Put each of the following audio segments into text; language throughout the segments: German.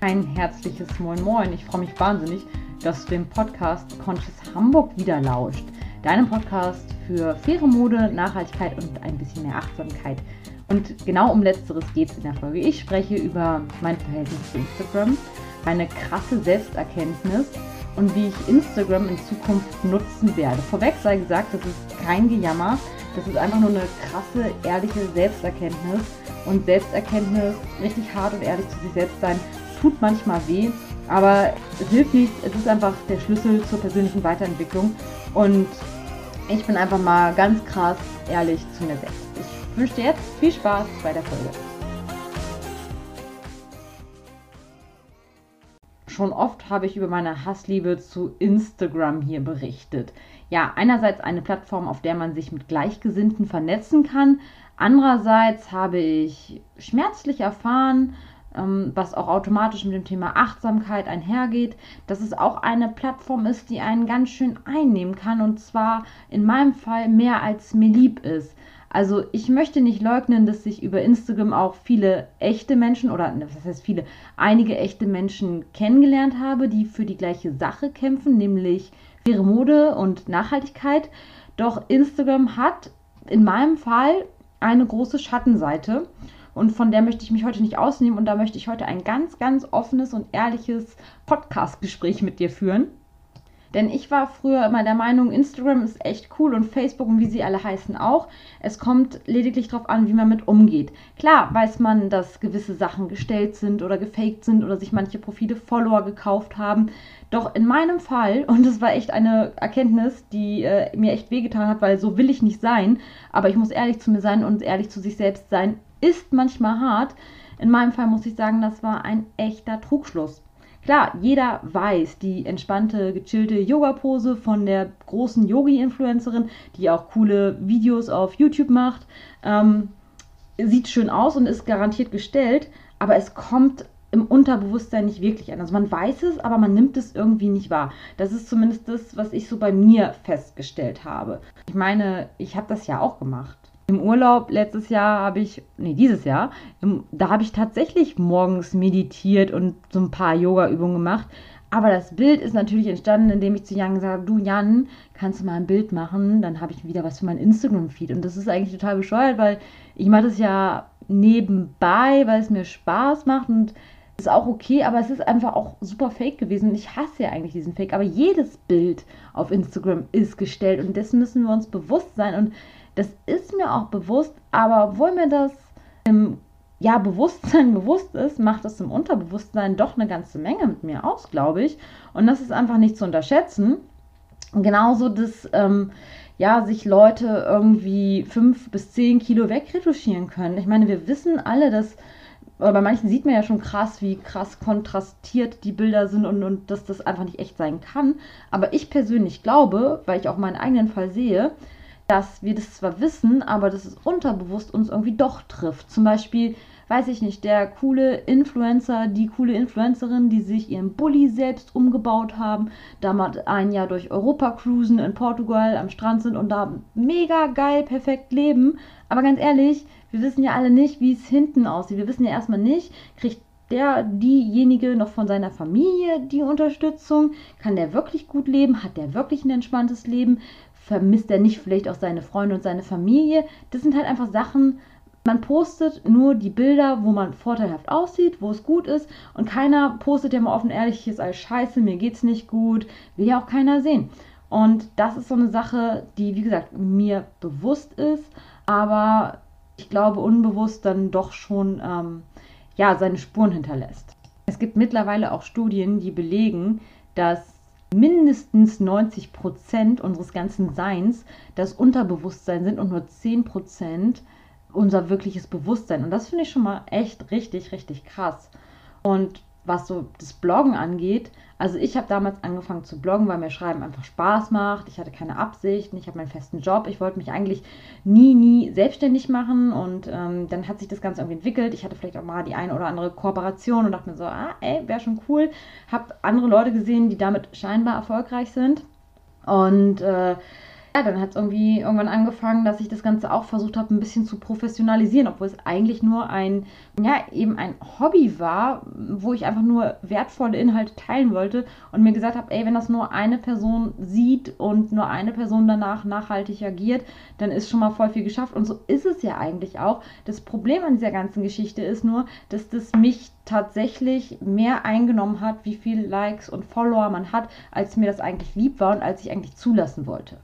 Ein herzliches Moin Moin. Ich freue mich wahnsinnig, dass du dem Podcast Conscious Hamburg wieder lauscht. Deinem Podcast für faire Mode, Nachhaltigkeit und ein bisschen mehr Achtsamkeit. Und genau um Letzteres geht es in der Folge. Ich spreche über mein Verhältnis zu Instagram, meine krasse Selbsterkenntnis und wie ich Instagram in Zukunft nutzen werde. Vorweg sei gesagt, das ist kein Gejammer. Das ist einfach nur eine krasse, ehrliche Selbsterkenntnis. Und Selbsterkenntnis, richtig hart und ehrlich zu sich selbst sein, tut manchmal weh, aber es hilft nichts. Es ist einfach der Schlüssel zur persönlichen Weiterentwicklung. Und ich bin einfach mal ganz krass ehrlich zu mir selbst. Ich wünsche dir jetzt viel Spaß bei der Folge. Schon oft habe ich über meine Hassliebe zu Instagram hier berichtet. Ja, einerseits eine Plattform, auf der man sich mit Gleichgesinnten vernetzen kann. Andererseits habe ich schmerzlich erfahren, was auch automatisch mit dem Thema Achtsamkeit einhergeht, dass es auch eine Plattform ist, die einen ganz schön einnehmen kann und zwar in meinem Fall mehr als mir lieb ist. Also ich möchte nicht leugnen, dass ich über Instagram auch viele echte Menschen oder ne, was heißt viele, einige echte Menschen kennengelernt habe, die für die gleiche Sache kämpfen, nämlich faire Mode und Nachhaltigkeit. Doch Instagram hat in meinem Fall eine große Schattenseite und von der möchte ich mich heute nicht ausnehmen und da möchte ich heute ein ganz, ganz offenes und ehrliches Podcast-Gespräch mit dir führen. Denn ich war früher immer der Meinung, Instagram ist echt cool und Facebook und wie sie alle heißen auch. Es kommt lediglich darauf an, wie man mit umgeht. Klar weiß man, dass gewisse Sachen gestellt sind oder gefaked sind oder sich manche Profile Follower gekauft haben. Doch in meinem Fall, und das war echt eine Erkenntnis, die äh, mir echt wehgetan hat, weil so will ich nicht sein, aber ich muss ehrlich zu mir sein und ehrlich zu sich selbst sein, ist manchmal hart. In meinem Fall muss ich sagen, das war ein echter Trugschluss. Klar, jeder weiß, die entspannte, gechillte Yoga-Pose von der großen Yogi-Influencerin, die auch coole Videos auf YouTube macht, ähm, sieht schön aus und ist garantiert gestellt, aber es kommt im Unterbewusstsein nicht wirklich an. Also man weiß es, aber man nimmt es irgendwie nicht wahr. Das ist zumindest das, was ich so bei mir festgestellt habe. Ich meine, ich habe das ja auch gemacht. Im Urlaub letztes Jahr habe ich, nee, dieses Jahr, im, da habe ich tatsächlich morgens meditiert und so ein paar Yoga-Übungen gemacht. Aber das Bild ist natürlich entstanden, indem ich zu Jan gesagt habe, du Jan, kannst du mal ein Bild machen? Dann habe ich wieder was für mein Instagram-Feed. Und das ist eigentlich total bescheuert, weil ich mache das ja nebenbei, weil es mir Spaß macht und ist auch okay, aber es ist einfach auch super fake gewesen. Ich hasse ja eigentlich diesen Fake, aber jedes Bild auf Instagram ist gestellt und dessen müssen wir uns bewusst sein. Und das ist mir auch bewusst, aber obwohl mir das im ja, Bewusstsein bewusst ist, macht es im Unterbewusstsein doch eine ganze Menge mit mir aus, glaube ich. Und das ist einfach nicht zu unterschätzen. Genauso, dass ähm, ja, sich Leute irgendwie fünf bis zehn Kilo wegretuschieren können. Ich meine, wir wissen alle, dass aber bei manchen sieht man ja schon krass, wie krass kontrastiert die Bilder sind und, und dass das einfach nicht echt sein kann. Aber ich persönlich glaube, weil ich auch meinen eigenen Fall sehe, dass wir das zwar wissen, aber dass es unterbewusst uns irgendwie doch trifft. Zum Beispiel, weiß ich nicht, der coole Influencer, die coole Influencerin, die sich ihren Bulli selbst umgebaut haben, damals ein Jahr durch Europa cruisen in Portugal am Strand sind und da mega geil, perfekt leben. Aber ganz ehrlich, wir wissen ja alle nicht, wie es hinten aussieht. Wir wissen ja erstmal nicht, kriegt der, diejenige noch von seiner Familie die Unterstützung? Kann der wirklich gut leben? Hat der wirklich ein entspanntes Leben? vermisst er nicht vielleicht auch seine Freunde und seine Familie. Das sind halt einfach Sachen, man postet nur die Bilder, wo man vorteilhaft aussieht, wo es gut ist und keiner postet ja mal offen ehrlich, hier ist alles scheiße, mir geht's nicht gut, will ja auch keiner sehen. Und das ist so eine Sache, die, wie gesagt, mir bewusst ist, aber ich glaube unbewusst dann doch schon ähm, ja, seine Spuren hinterlässt. Es gibt mittlerweile auch Studien, die belegen, dass mindestens 90 Prozent unseres ganzen Seins das Unterbewusstsein sind und nur 10 Prozent unser wirkliches Bewusstsein. Und das finde ich schon mal echt richtig, richtig krass. Und was so das Bloggen angeht, also ich habe damals angefangen zu bloggen, weil mir Schreiben einfach Spaß macht. Ich hatte keine Absichten, ich habe meinen festen Job. Ich wollte mich eigentlich nie, nie selbstständig machen und ähm, dann hat sich das Ganze irgendwie entwickelt. Ich hatte vielleicht auch mal die eine oder andere Kooperation und dachte mir so, ah, ey, wäre schon cool. Habe andere Leute gesehen, die damit scheinbar erfolgreich sind und äh, ja, dann hat es irgendwie irgendwann angefangen, dass ich das Ganze auch versucht habe, ein bisschen zu professionalisieren, obwohl es eigentlich nur ein, ja, eben ein Hobby war, wo ich einfach nur wertvolle Inhalte teilen wollte und mir gesagt habe, ey, wenn das nur eine Person sieht und nur eine Person danach nachhaltig agiert, dann ist schon mal voll viel geschafft. Und so ist es ja eigentlich auch. Das Problem an dieser ganzen Geschichte ist nur, dass das mich tatsächlich mehr eingenommen hat, wie viele Likes und Follower man hat, als mir das eigentlich lieb war und als ich eigentlich zulassen wollte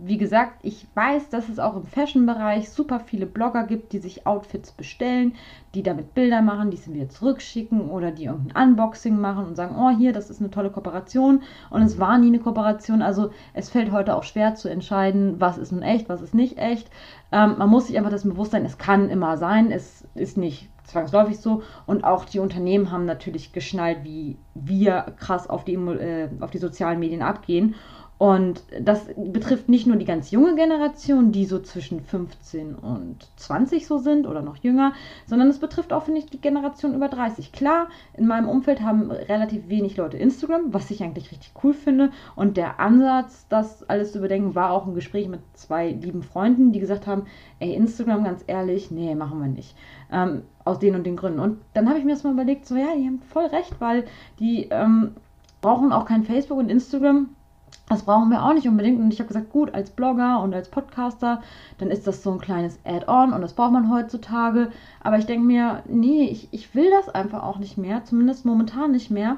wie gesagt, ich weiß, dass es auch im Fashion-Bereich super viele Blogger gibt, die sich Outfits bestellen, die damit Bilder machen, die sie wieder zurückschicken oder die irgendein Unboxing machen und sagen, oh hier, das ist eine tolle Kooperation und es war nie eine Kooperation. Also es fällt heute auch schwer zu entscheiden, was ist nun echt, was ist nicht echt. Ähm, man muss sich einfach das bewusst sein, es kann immer sein, es ist nicht zwangsläufig so. Und auch die Unternehmen haben natürlich geschnallt, wie wir krass auf die, äh, auf die sozialen Medien abgehen. Und das betrifft nicht nur die ganz junge Generation, die so zwischen 15 und 20 so sind oder noch jünger, sondern es betrifft auch, finde ich, die Generation über 30. Klar, in meinem Umfeld haben relativ wenig Leute Instagram, was ich eigentlich richtig cool finde. Und der Ansatz, das alles zu überdenken, war auch ein Gespräch mit zwei lieben Freunden, die gesagt haben, ey, Instagram, ganz ehrlich, nee, machen wir nicht. Ähm, aus den und den Gründen. Und dann habe ich mir das mal überlegt, so ja, die haben voll recht, weil die ähm, brauchen auch kein Facebook und Instagram das brauchen wir auch nicht unbedingt. Und ich habe gesagt, gut, als Blogger und als Podcaster, dann ist das so ein kleines Add-on und das braucht man heutzutage. Aber ich denke mir, nee, ich, ich will das einfach auch nicht mehr, zumindest momentan nicht mehr,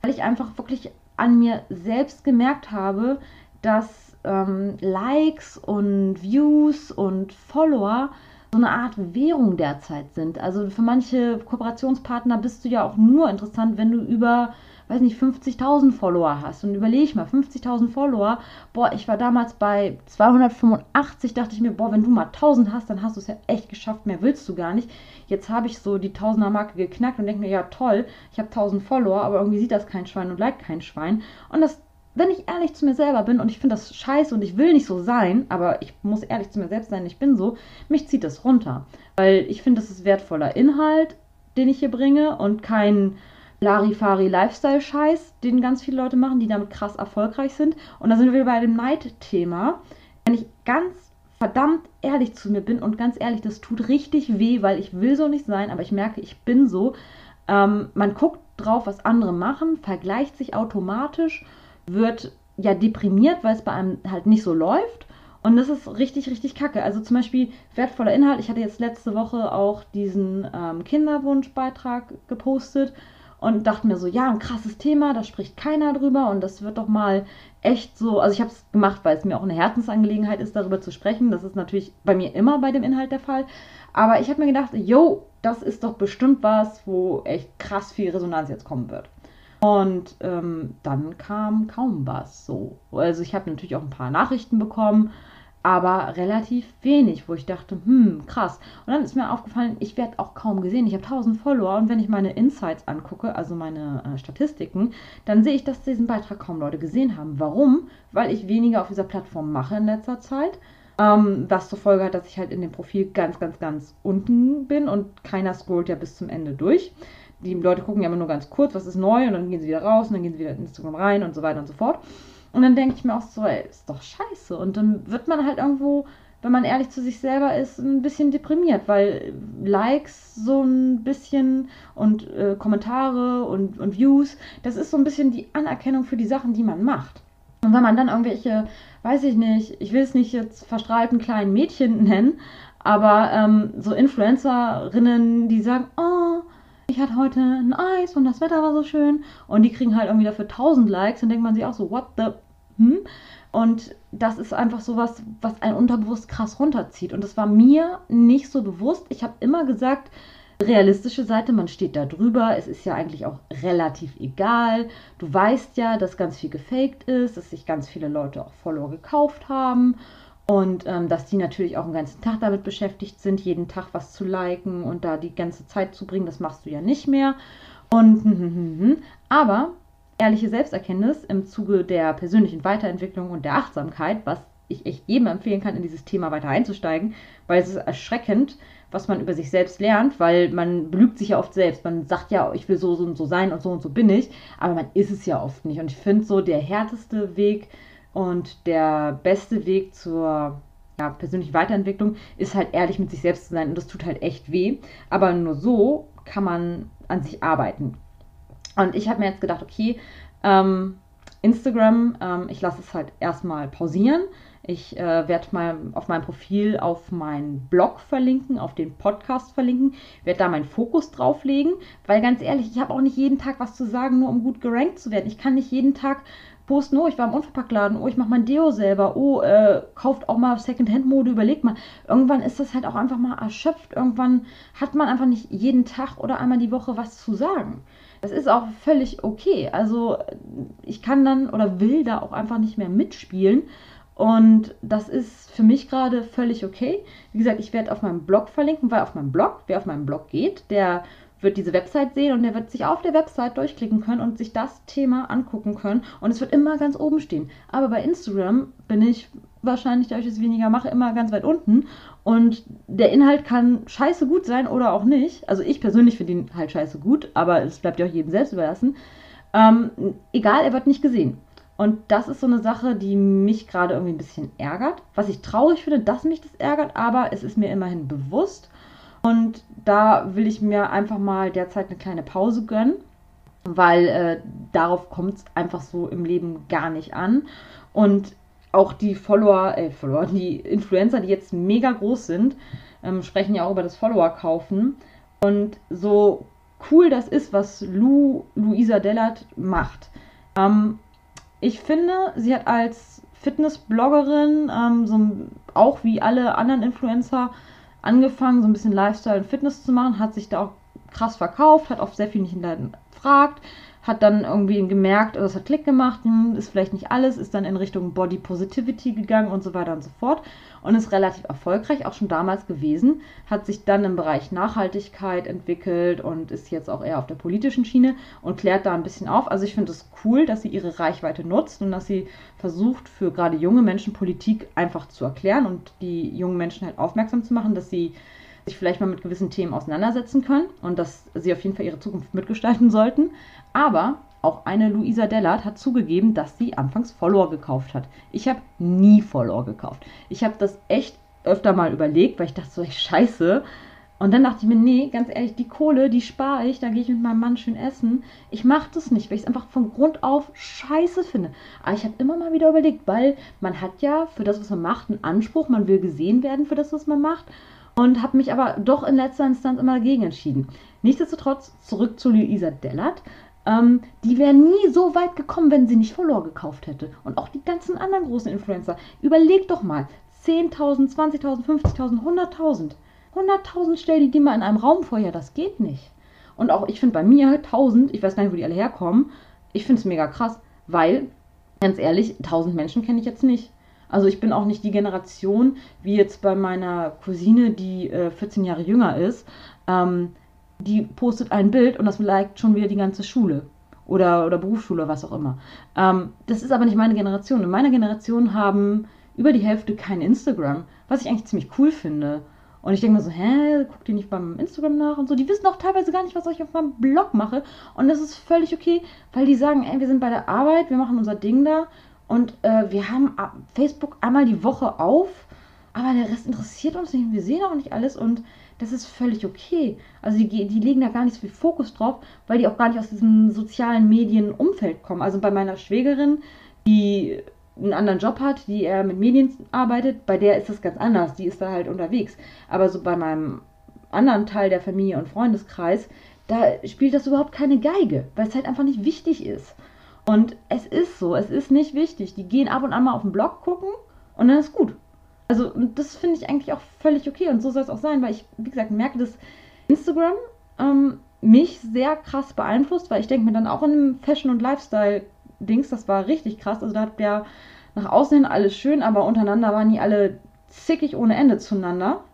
weil ich einfach wirklich an mir selbst gemerkt habe, dass ähm, Likes und Views und Follower so eine Art Währung derzeit sind. Also für manche Kooperationspartner bist du ja auch nur interessant, wenn du über weiß nicht, 50.000 Follower hast. Und überlege mal, 50.000 Follower, boah, ich war damals bei 285, dachte ich mir, boah, wenn du mal 1000 hast, dann hast du es ja echt geschafft, mehr willst du gar nicht. Jetzt habe ich so die 1000er Marke geknackt und denke mir, ja toll, ich habe 1000 Follower, aber irgendwie sieht das kein Schwein und liked kein Schwein. Und das wenn ich ehrlich zu mir selber bin und ich finde das scheiße und ich will nicht so sein, aber ich muss ehrlich zu mir selbst sein, ich bin so, mich zieht das runter. Weil ich finde, das ist wertvoller Inhalt, den ich hier bringe und kein Larifari-Lifestyle-Scheiß, den ganz viele Leute machen, die damit krass erfolgreich sind. Und da sind wir bei dem Neid-Thema. Wenn ich ganz verdammt ehrlich zu mir bin und ganz ehrlich, das tut richtig weh, weil ich will so nicht sein, aber ich merke, ich bin so. Ähm, man guckt drauf, was andere machen, vergleicht sich automatisch, wird ja deprimiert, weil es bei einem halt nicht so läuft. Und das ist richtig, richtig kacke. Also zum Beispiel wertvoller Inhalt. Ich hatte jetzt letzte Woche auch diesen ähm, Kinderwunschbeitrag gepostet und dachte mir so, ja, ein krasses Thema, da spricht keiner drüber und das wird doch mal echt so, also ich habe es gemacht, weil es mir auch eine Herzensangelegenheit ist, darüber zu sprechen. Das ist natürlich bei mir immer bei dem Inhalt der Fall. Aber ich habe mir gedacht, yo, das ist doch bestimmt was, wo echt krass viel Resonanz jetzt kommen wird. Und ähm, dann kam kaum was so. Also ich habe natürlich auch ein paar Nachrichten bekommen aber relativ wenig, wo ich dachte, hm, krass. Und dann ist mir aufgefallen, ich werde auch kaum gesehen. Ich habe 1000 Follower und wenn ich meine Insights angucke, also meine äh, Statistiken, dann sehe ich, dass diesen Beitrag kaum Leute gesehen haben. Warum? Weil ich weniger auf dieser Plattform mache in letzter Zeit. Ähm, was zur Folge hat, dass ich halt in dem Profil ganz, ganz, ganz unten bin und keiner scrollt ja bis zum Ende durch. Die Leute gucken ja immer nur ganz kurz, was ist neu und dann gehen sie wieder raus und dann gehen sie wieder in Instagram rein und so weiter und so fort. Und dann denke ich mir auch so, ey, ist doch scheiße. Und dann wird man halt irgendwo, wenn man ehrlich zu sich selber ist, ein bisschen deprimiert, weil Likes so ein bisschen und äh, Kommentare und, und Views, das ist so ein bisschen die Anerkennung für die Sachen, die man macht. Und wenn man dann irgendwelche, weiß ich nicht, ich will es nicht jetzt verstrahlten kleinen Mädchen nennen, aber ähm, so Influencerinnen, die sagen, oh, ich hatte heute ein Eis und das Wetter war so schön. Und die kriegen halt irgendwie dafür 1000 Likes. Dann denkt man sich auch so, what the... Hm? Und das ist einfach so was, was einen unterbewusst krass runterzieht. Und das war mir nicht so bewusst. Ich habe immer gesagt, realistische Seite, man steht da drüber. Es ist ja eigentlich auch relativ egal. Du weißt ja, dass ganz viel gefaked ist, dass sich ganz viele Leute auch Follower gekauft haben. Und ähm, dass die natürlich auch den ganzen Tag damit beschäftigt sind, jeden Tag was zu liken und da die ganze Zeit zu bringen, das machst du ja nicht mehr. Und hm, hm, hm, aber ehrliche Selbsterkenntnis im Zuge der persönlichen Weiterentwicklung und der Achtsamkeit, was ich echt jedem empfehlen kann, in dieses Thema weiter einzusteigen, weil es ist erschreckend, was man über sich selbst lernt, weil man belügt sich ja oft selbst. Man sagt ja, ich will so und so sein und so und so bin ich, aber man ist es ja oft nicht. Und ich finde so, der härteste Weg, Und der beste Weg zur ja, persönlichen Weiterentwicklung ist halt ehrlich mit sich selbst zu sein. Und das tut halt echt weh. Aber nur so kann man an sich arbeiten. Und ich habe mir jetzt gedacht, okay, ähm, Instagram, ähm, ich lasse es halt erstmal pausieren. Ich äh, werde mal auf meinem Profil auf meinen Blog verlinken, auf den Podcast verlinken, werde da meinen Fokus drauf legen, weil ganz ehrlich, ich habe auch nicht jeden Tag was zu sagen, nur um gut gerankt zu werden. Ich kann nicht jeden Tag posten, oh, ich war im Unverpacktladen, oh, ich mache mein Deo selber, oh, äh, kauft auch mal Secondhand-Mode, überlegt mal. Irgendwann ist das halt auch einfach mal erschöpft. Irgendwann hat man einfach nicht jeden Tag oder einmal die Woche was zu sagen. Das ist auch völlig okay. Also ich kann dann oder will da auch einfach nicht mehr mitspielen. Und das ist für mich gerade völlig okay. Wie gesagt, ich werde auf meinem Blog verlinken, weil auf meinem Blog, wer auf meinem Blog geht, der wird diese Website sehen und der wird sich auf der Website durchklicken können und sich das Thema angucken können. Und es wird immer ganz oben stehen. Aber bei Instagram bin ich wahrscheinlich, da ich es weniger mache, immer ganz weit unten. Und der Inhalt kann scheiße gut sein oder auch nicht. Also ich persönlich finde ihn halt scheiße gut, aber es bleibt ja auch jedem selbst überlassen. Ähm, egal, er wird nicht gesehen. Und das ist so eine Sache, die mich gerade irgendwie ein bisschen ärgert. Was ich traurig finde, dass mich das ärgert, aber es ist mir immerhin bewusst. Und da will ich mir einfach mal derzeit eine kleine Pause gönnen, weil äh, darauf kommt es einfach so im Leben gar nicht an. Und auch die Follower, äh, Follower, die Influencer, die jetzt mega groß sind, ähm, sprechen ja auch über das Follower-Kaufen. Und so cool das ist, was Lu, Luisa Dellert macht. Ähm, ich finde, sie hat als Fitness-Bloggerin, ähm, so, auch wie alle anderen Influencer, angefangen, so ein bisschen Lifestyle und Fitness zu machen, hat sich da auch krass verkauft, hat auf sehr vielen Leuten gefragt, hat dann irgendwie gemerkt, also es hat Klick gemacht, hm, ist vielleicht nicht alles, ist dann in Richtung Body Positivity gegangen und so weiter und so fort und ist relativ erfolgreich, auch schon damals gewesen, hat sich dann im Bereich Nachhaltigkeit entwickelt und ist jetzt auch eher auf der politischen Schiene und klärt da ein bisschen auf. Also ich finde es cool, dass sie ihre Reichweite nutzt und dass sie versucht, für gerade junge Menschen Politik einfach zu erklären und die jungen Menschen halt aufmerksam zu machen, dass sie sich vielleicht mal mit gewissen Themen auseinandersetzen können und dass sie auf jeden Fall ihre Zukunft mitgestalten sollten. Aber auch eine Luisa Dellert hat zugegeben, dass sie anfangs Follower gekauft hat. Ich habe nie Follower gekauft. Ich habe das echt öfter mal überlegt, weil ich dachte so, ich scheiße. Und dann dachte ich mir, nee, ganz ehrlich, die Kohle, die spare ich, da gehe ich mit meinem Mann schön essen. Ich mache das nicht, weil ich es einfach von Grund auf scheiße finde. Aber ich habe immer mal wieder überlegt, weil man hat ja für das, was man macht, einen Anspruch, man will gesehen werden für das, was man macht und habe mich aber doch in letzter Instanz immer dagegen entschieden. Nichtsdestotrotz zurück zu Luisa Dellert. Ähm, die wäre nie so weit gekommen, wenn sie nicht Follower gekauft hätte. Und auch die ganzen anderen großen Influencer. Überleg doch mal. 10.000, 20.000, 50.000, 100.000. 100.000 stell die dir mal in einem Raum vor. Ja, das geht nicht. Und auch ich finde bei mir 1.000, ich weiß gar nicht, wo die alle herkommen, ich finde es mega krass, weil, ganz ehrlich, 1.000 Menschen kenne ich jetzt nicht. Also ich bin auch nicht die Generation, wie jetzt bei meiner Cousine, die äh, 14 Jahre jünger ist. Ähm, die postet ein Bild und das liked schon wieder die ganze Schule. Oder, oder Berufsschule, was auch immer. Ähm, das ist aber nicht meine Generation. In meiner Generation haben über die Hälfte kein Instagram, was ich eigentlich ziemlich cool finde. Und ich denke mir so, hä, guckt ihr nicht beim Instagram nach und so. Die wissen auch teilweise gar nicht, was ich auf meinem Blog mache. Und das ist völlig okay, weil die sagen, ey, wir sind bei der Arbeit, wir machen unser Ding da und äh, wir haben Facebook einmal die Woche auf, aber der Rest interessiert uns nicht. Wir sehen auch nicht alles und das ist völlig okay. Also die, die legen da gar nicht so viel Fokus drauf, weil die auch gar nicht aus diesem sozialen Medienumfeld kommen. Also bei meiner Schwägerin, die einen anderen Job hat, die eher mit Medien arbeitet, bei der ist das ganz anders. Die ist da halt unterwegs. Aber so bei meinem anderen Teil der Familie und Freundeskreis, da spielt das überhaupt keine Geige, weil es halt einfach nicht wichtig ist. Und es ist so, es ist nicht wichtig. Die gehen ab und an mal auf den Blog gucken und dann ist gut. Also das finde ich eigentlich auch völlig okay und so soll es auch sein, weil ich, wie gesagt, merke, dass Instagram ähm, mich sehr krass beeinflusst, weil ich denke mir dann auch in einem Fashion- und Lifestyle-Dings, das war richtig krass. Also da hat der nach außen hin alles schön, aber untereinander waren die alle zickig ohne Ende zueinander.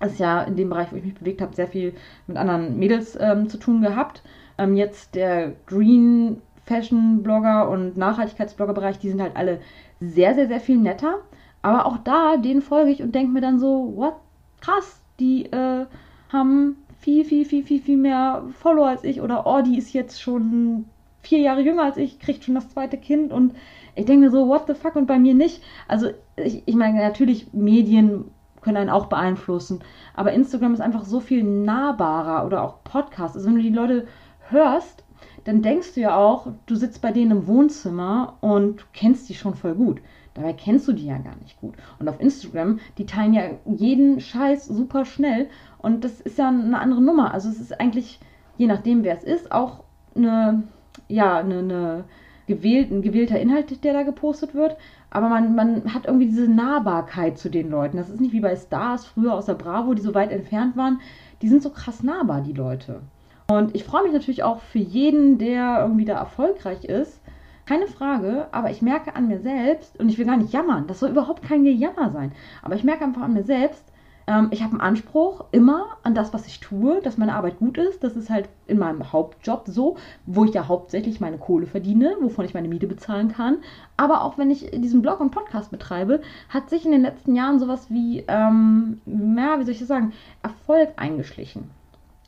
Das ist ja in dem Bereich, wo ich mich bewegt habe, sehr viel mit anderen Mädels ähm, zu tun gehabt. Ähm, jetzt der Green Fashion-Blogger und Nachhaltigkeitsblogger-Bereich, die sind halt alle sehr, sehr, sehr viel netter. Aber auch da, denen folge ich und denke mir dann so, what? Krass, die äh, haben viel, viel, viel, viel, viel mehr Follower als ich. Oder oh, die ist jetzt schon vier Jahre jünger als ich, kriegt schon das zweite Kind und ich denke mir so, what the fuck und bei mir nicht. Also ich, ich meine, natürlich, Medien können einen auch beeinflussen, aber Instagram ist einfach so viel nahbarer oder auch Podcast. Also wenn du die Leute hörst, dann denkst du ja auch, du sitzt bei denen im Wohnzimmer und kennst die schon voll gut. Dabei kennst du die ja gar nicht gut. Und auf Instagram, die teilen ja jeden Scheiß super schnell und das ist ja eine andere Nummer. Also es ist eigentlich, je nachdem wer es ist, auch eine, ja, eine, eine gewählt, ein gewählter Inhalt, der da gepostet wird. Aber man, man hat irgendwie diese Nahbarkeit zu den Leuten. Das ist nicht wie bei Stars früher aus der Bravo, die so weit entfernt waren. Die sind so krass nahbar, die Leute. Und ich freue mich natürlich auch für jeden, der irgendwie da erfolgreich ist. Keine Frage, aber ich merke an mir selbst, und ich will gar nicht jammern, das soll überhaupt kein Gejammer sein, aber ich merke einfach an mir selbst, ähm, ich habe einen Anspruch immer an das, was ich tue, dass meine Arbeit gut ist. Das ist halt in meinem Hauptjob so, wo ich ja hauptsächlich meine Kohle verdiene, wovon ich meine Miete bezahlen kann. Aber auch wenn ich diesen Blog und Podcast betreibe, hat sich in den letzten Jahren sowas wie, ähm, ja, wie soll ich das sagen, Erfolg eingeschlichen.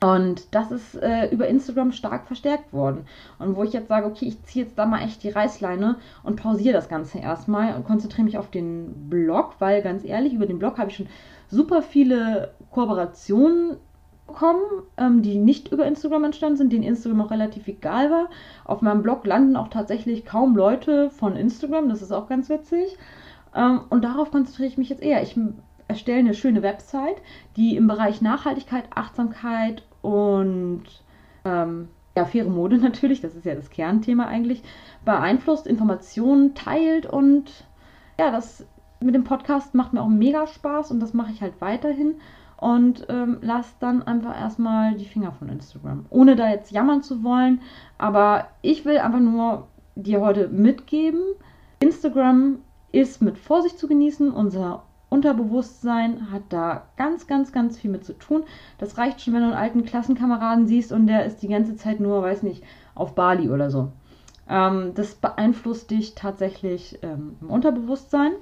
Und das ist äh, über Instagram stark verstärkt worden. Und wo ich jetzt sage, okay, ich ziehe jetzt da mal echt die Reißleine und pausiere das Ganze erstmal und konzentriere mich auf den Blog, weil ganz ehrlich, über den Blog habe ich schon super viele Kooperationen bekommen, ähm, die nicht über Instagram entstanden sind, denen Instagram auch relativ egal war. Auf meinem Blog landen auch tatsächlich kaum Leute von Instagram, das ist auch ganz witzig. Ähm, und darauf konzentriere ich mich jetzt eher. Ich erstelle eine schöne Website, die im Bereich Nachhaltigkeit, Achtsamkeit und ähm, ja, faire Mode natürlich, das ist ja das Kernthema eigentlich, beeinflusst, Informationen teilt und ja, das mit dem Podcast macht mir auch mega Spaß und das mache ich halt weiterhin und ähm, lass dann einfach erstmal die Finger von Instagram. Ohne da jetzt jammern zu wollen, aber ich will einfach nur dir heute mitgeben, Instagram ist mit Vorsicht zu genießen. Unser Unterbewusstsein hat da ganz, ganz, ganz viel mit zu tun. Das reicht schon, wenn du einen alten Klassenkameraden siehst und der ist die ganze Zeit nur, weiß nicht, auf Bali oder so. Ähm, das beeinflusst dich tatsächlich ähm, im Unterbewusstsein.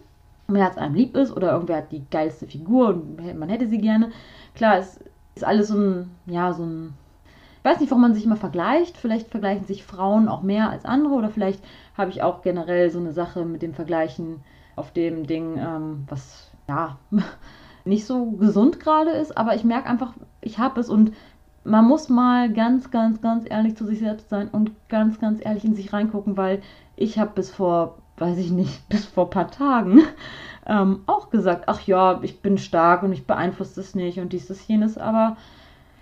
Wenn es einem lieb ist oder irgendwer hat die geilste Figur und man hätte sie gerne. Klar, es ist alles so ein, ja, so ein ich weiß nicht, warum man sich immer vergleicht. Vielleicht vergleichen sich Frauen auch mehr als andere oder vielleicht habe ich auch generell so eine Sache mit dem Vergleichen auf dem Ding, ähm, was ja, nicht so gesund gerade ist, aber ich merke einfach, ich habe es und man muss mal ganz, ganz, ganz ehrlich zu sich selbst sein und ganz, ganz ehrlich in sich reingucken, weil ich habe bis vor, weiß ich nicht, bis vor ein paar Tagen ähm, auch gesagt, ach ja, ich bin stark und ich beeinflusse das nicht und dies, das, jenes, aber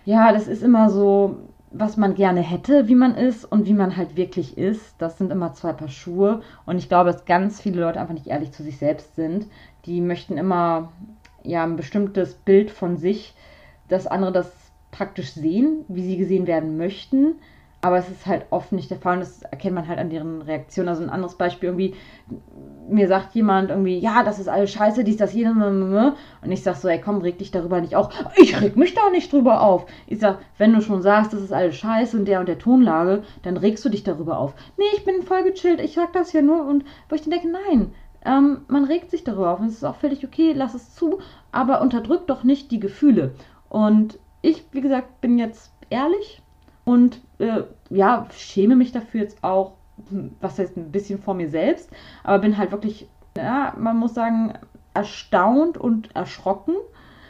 ja, das ist immer so, was man gerne hätte, wie man ist und wie man halt wirklich ist. Das sind immer zwei Paar Schuhe. Und ich glaube, dass ganz viele Leute einfach nicht ehrlich zu sich selbst sind die möchten immer ja ein bestimmtes Bild von sich, dass andere das praktisch sehen, wie sie gesehen werden möchten. Aber es ist halt oft nicht der Fall und das erkennt man halt an deren Reaktion. Also ein anderes Beispiel irgendwie, mir sagt jemand irgendwie, ja, das ist alles scheiße, dies, das, jenes, und ich sag so, ey, komm, reg dich darüber nicht auf. Ich reg mich da nicht drüber auf. Ich sag, wenn du schon sagst, das ist alles scheiße in der und der Tonlage, dann regst du dich darüber auf. Nee, ich bin voll gechillt, ich sag das ja nur und wo ich dann denke, nein, ähm, man regt sich darüber auf und es ist auch völlig okay, lass es zu, aber unterdrückt doch nicht die Gefühle. Und ich, wie gesagt, bin jetzt ehrlich und äh, ja, schäme mich dafür jetzt auch, was heißt ein bisschen vor mir selbst, aber bin halt wirklich, ja, man muss sagen, erstaunt und erschrocken,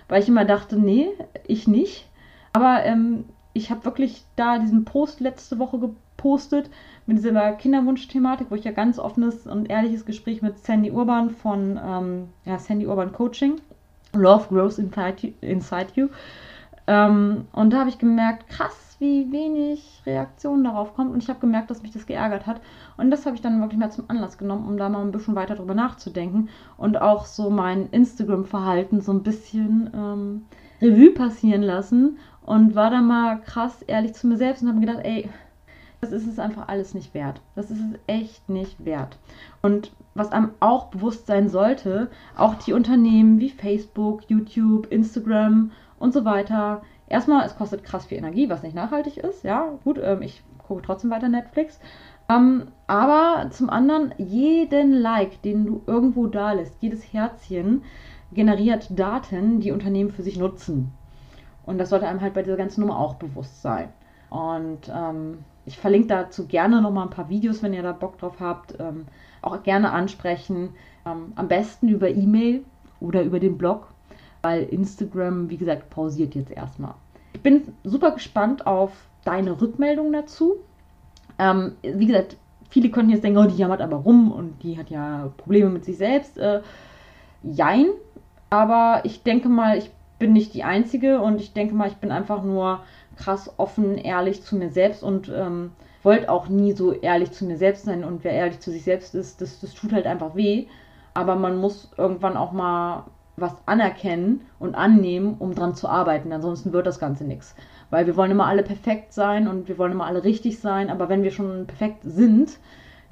weil ich immer dachte, nee, ich nicht. Aber ähm, ich habe wirklich da diesen Post letzte Woche gepostet mit dieser Kinderwunsch-Thematik, wo ich ja ganz offenes und ehrliches Gespräch mit Sandy Urban von ähm, ja, Sandy Urban Coaching, Love Grows Inside You. Inside you. Ähm, und da habe ich gemerkt, krass, wie wenig Reaktion darauf kommt. Und ich habe gemerkt, dass mich das geärgert hat. Und das habe ich dann wirklich mal zum Anlass genommen, um da mal ein bisschen weiter drüber nachzudenken und auch so mein Instagram-Verhalten so ein bisschen ähm, Revue passieren lassen und war da mal krass ehrlich zu mir selbst und habe gedacht, ey, das ist es einfach alles nicht wert. Das ist es echt nicht wert. Und was einem auch bewusst sein sollte, auch die Unternehmen wie Facebook, YouTube, Instagram und so weiter. Erstmal, es kostet krass viel Energie, was nicht nachhaltig ist. Ja, gut, ähm, ich gucke trotzdem weiter Netflix. Ähm, aber zum anderen, jeden Like, den du irgendwo da lässt, jedes Herzchen generiert Daten, die Unternehmen für sich nutzen. Und das sollte einem halt bei dieser ganzen Nummer auch bewusst sein. Und ähm, ich verlinke dazu gerne nochmal ein paar Videos, wenn ihr da Bock drauf habt. Ähm, auch gerne ansprechen. Ähm, am besten über E-Mail oder über den Blog, weil Instagram, wie gesagt, pausiert jetzt erstmal. Ich bin super gespannt auf deine Rückmeldung dazu. Ähm, wie gesagt, viele könnten jetzt denken, oh, die jammert aber rum und die hat ja Probleme mit sich selbst. Äh, jein, aber ich denke mal, ich bin nicht die Einzige und ich denke mal, ich bin einfach nur krass offen, ehrlich zu mir selbst und ähm, wollte auch nie so ehrlich zu mir selbst sein. Und wer ehrlich zu sich selbst ist, das, das tut halt einfach weh. Aber man muss irgendwann auch mal was anerkennen und annehmen, um dran zu arbeiten. Ansonsten wird das Ganze nichts. Weil wir wollen immer alle perfekt sein und wir wollen immer alle richtig sein. Aber wenn wir schon perfekt sind,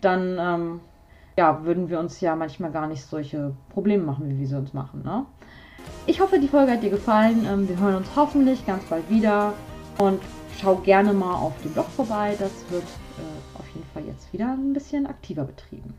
dann ähm, ja, würden wir uns ja manchmal gar nicht solche Probleme machen, wie wir sie uns machen. Ne? Ich hoffe, die Folge hat dir gefallen. Ähm, wir hören uns hoffentlich ganz bald wieder. Und schau gerne mal auf dem Blog vorbei. Das wird äh, auf jeden Fall jetzt wieder ein bisschen aktiver betrieben.